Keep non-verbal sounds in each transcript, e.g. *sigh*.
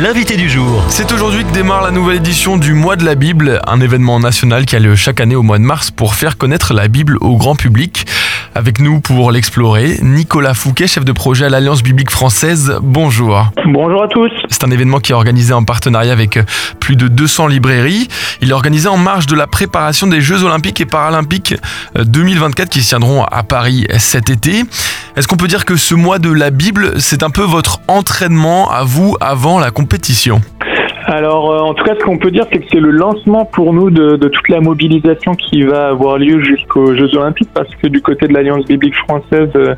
l'invité du jour. C'est aujourd'hui que démarre la nouvelle édition du Mois de la Bible, un événement national qui a lieu chaque année au mois de mars pour faire connaître la Bible au grand public. Avec nous pour l'explorer, Nicolas Fouquet, chef de projet à l'Alliance biblique française. Bonjour. Bonjour à tous. C'est un événement qui est organisé en partenariat avec plus de 200 librairies. Il est organisé en marge de la préparation des Jeux olympiques et paralympiques 2024 qui se tiendront à Paris cet été. Est-ce qu'on peut dire que ce mois de la Bible, c'est un peu votre entraînement à vous avant la compétition? Alors, euh, en tout cas, ce qu'on peut dire, c'est que c'est le lancement pour nous de, toute la mobilisation qui va avoir lieu jusqu'aux Jeux Olympiques, parce que du côté de l'Alliance biblique française, euh,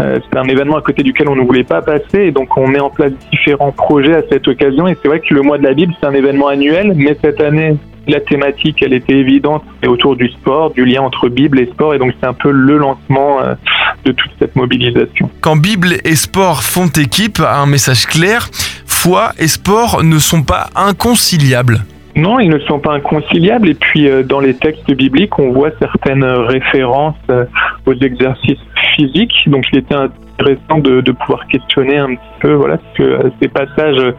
euh, c'est un événement à côté duquel on ne voulait pas passer, et donc on met en place différents projets à cette occasion. Et c'est vrai que le mois de la Bible, c'est un événement annuel, mais cette année, la thématique, elle était évidente, et autour du sport, du lien entre Bible et sport, et donc c'est un peu le lancement de toute cette mobilisation. Quand Bible et sport font équipe, un message clair foi et sport ne sont pas inconciliables. Non, ils ne sont pas inconciliables. Et puis, euh, dans les textes bibliques, on voit certaines références euh, aux exercices physiques. Donc, il était intéressant de, pouvoir questionner un petit peu voilà, ce que euh, ces passages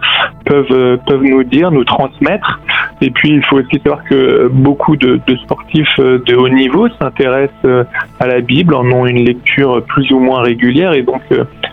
peuvent, peuvent nous dire, nous transmettre. Et puis, il faut aussi savoir que beaucoup de sportifs de haut niveau s'intéressent à la Bible, en ont une lecture plus ou moins régulière. Et donc,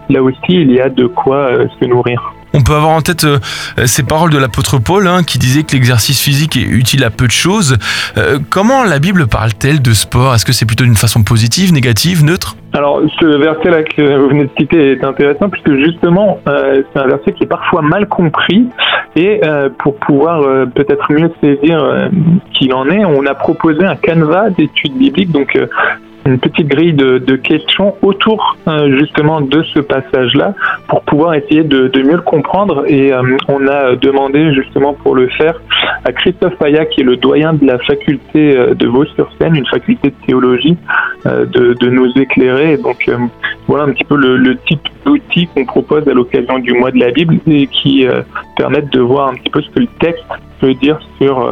là aussi, il y a de quoi se nourrir. On peut avoir en tête euh, ces paroles de l'apôtre Paul hein, qui disait que l'exercice physique est utile à peu de choses. Euh, comment la Bible parle-t-elle de sport? Est-ce que c'est plutôt d'une façon positive, négative, neutre? Alors, ce verset-là que vous venez de citer est intéressant puisque justement, euh, c'est un verset qui est parfois mal compris et pour pouvoir peut-être mieux saisir qui en est, on a proposé un canevas d'études bibliques. Donc, une petite grille de, questions autour euh, justement de ce passage-là pour pouvoir essayer de, mieux le comprendre. Et euh, on a demandé justement pour le faire à Christophe Paya, qui est le doyen de la faculté euh, de Vaux-sur-Seine, une faculté de théologie, de, de, nous éclairer. donc voilà un petit peu le, le type d'outils qu'on propose à l'occasion du mois de la Bible et qui permettent de voir un petit peu ce que le texte peut dire sur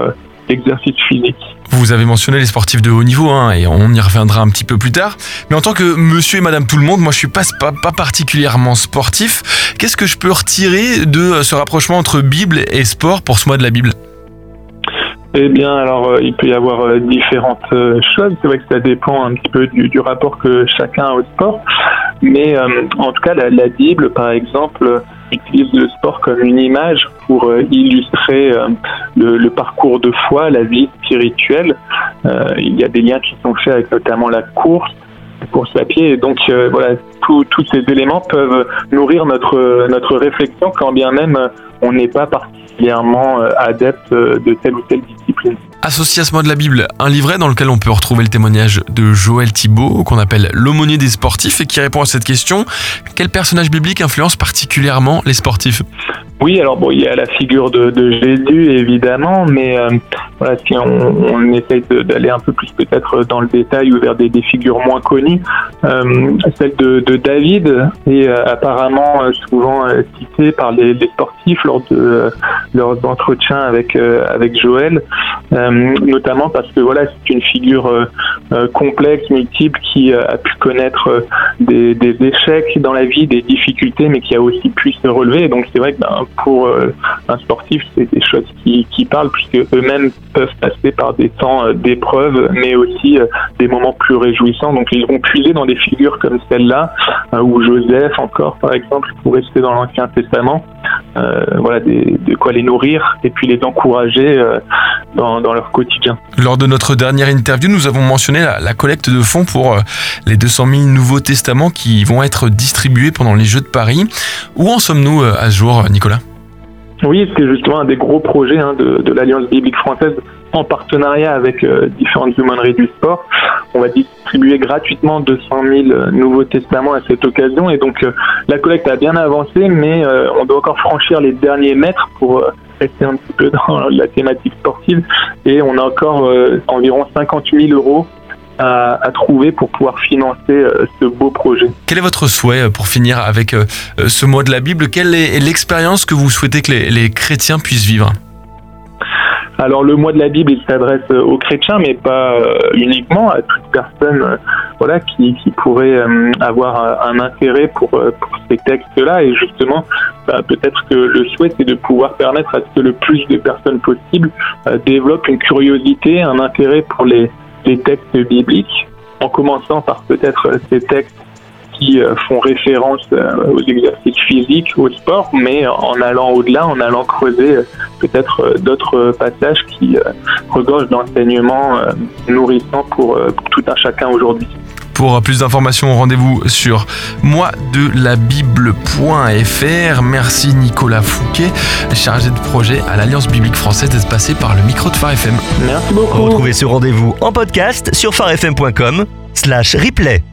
l'exercice physique. Vous avez mentionné les sportifs de haut niveau, hein, et on y reviendra un petit peu plus tard. Mais en tant que monsieur et madame tout le monde, moi je suis pas, pas, pas particulièrement sportif. Qu'est-ce que je peux retirer de ce rapprochement entre Bible et sport pour ce mois de la Bible? Eh bien, alors, euh, il peut y avoir euh, différentes euh, choses. C'est vrai que ça dépend un petit peu du, du rapport que chacun a au sport. Mais en tout cas, la, la, Bible, par exemple, utilise le sport comme une image pour illustrer le, le, parcours de foi, la vie spirituelle. il y a des liens qui sont faits avec notamment la course, la course à pied. Et donc, voilà, tous ces éléments peuvent nourrir notre, notre réflexion quand bien même on n'est pas particulièrement euh, adepte euh, de telle ou telle discipline. De la Bible, un livret dans lequel on peut retrouver le témoignage de Joël Thibault, qu'on appelle l'aumônier des sportifs, et qui répond à cette question. Quel personnage biblique influence particulièrement les sportifs? Oui, alors bon, il y a la figure de, Jésus évidemment, mais euh, voilà, si on, on essaye d'aller un peu plus peut-être dans le détail ou vers des, figures moins connues, euh, celle de, David est euh, apparemment souvent citée par les, sportifs lors de leurs entretiens avec avec Joël, notamment parce que voilà, c'est une figure complexe, multiple, qui a pu connaître des, des, échecs dans la vie, des difficultés, mais qui a aussi pu se relever. donc c'est vrai que ben, pour euh, un sportif, c'est des choses qui, qui parlent puisque eux-mêmes peuvent passer par des temps euh, d'épreuve, mais aussi euh, des moments plus réjouissants. Donc ils vont puiser dans des figures comme celle-là, ou Joseph encore, par exemple, pour rester dans l'Ancien Testament. voilà, de quoi les nourrir et puis les encourager dans, dans, leur quotidien. Lors de notre dernière interview, nous avons mentionné la, la collecte de fonds pour les 200 000 Nouveaux Testaments qui vont être distribués pendant les Jeux de Paris. Où en sommes-nous à ce jour, Nicolas? Oui, c'est justement un des gros projets hein, de, de l'Alliance biblique française en partenariat avec euh, différentes humaneries du sport. On va distribuer gratuitement 200 000 nouveaux testaments à cette occasion et donc euh, la collecte a bien avancé, mais euh, on doit encore franchir les derniers mètres pour rester un petit peu *laughs* dans la thématique sportive et on a encore environ 50 000 euros à, trouver pour pouvoir financer euh, ce beau projet. Quel est votre souhait euh, pour finir avec euh, ce mois de la Bible? Quelle est l'expérience que vous souhaitez que les, chrétiens puissent vivre? Alors le mois de la Bible, il s'adresse aux chrétiens, mais pas uniquement à toute personne voilà, qui, qui pourraient avoir un intérêt pour, pour ces textes-là. Et justement, bah, peut-être que le souhait, c'est de pouvoir permettre à ce que le plus de personnes possible développent une curiosité, un intérêt pour les, les textes bibliques, en commençant par peut-être ces textes qui euh, font référence euh, aux exercices physiques, au sport, mais en allant au-delà, en allant creuser euh, peut-être d'autres passages qui regorgent d'enseignements nourrissants pour, tout un chacun aujourd'hui. Pour plus d'informations, rendez-vous sur moidelabible.fr. Merci Nicolas Fouquet, chargé de projet à l'Alliance biblique française, d'être passé par le micro de Phare FM. Merci beaucoup. Retrouvez ce rendez-vous en podcast sur farfm.com slash replay.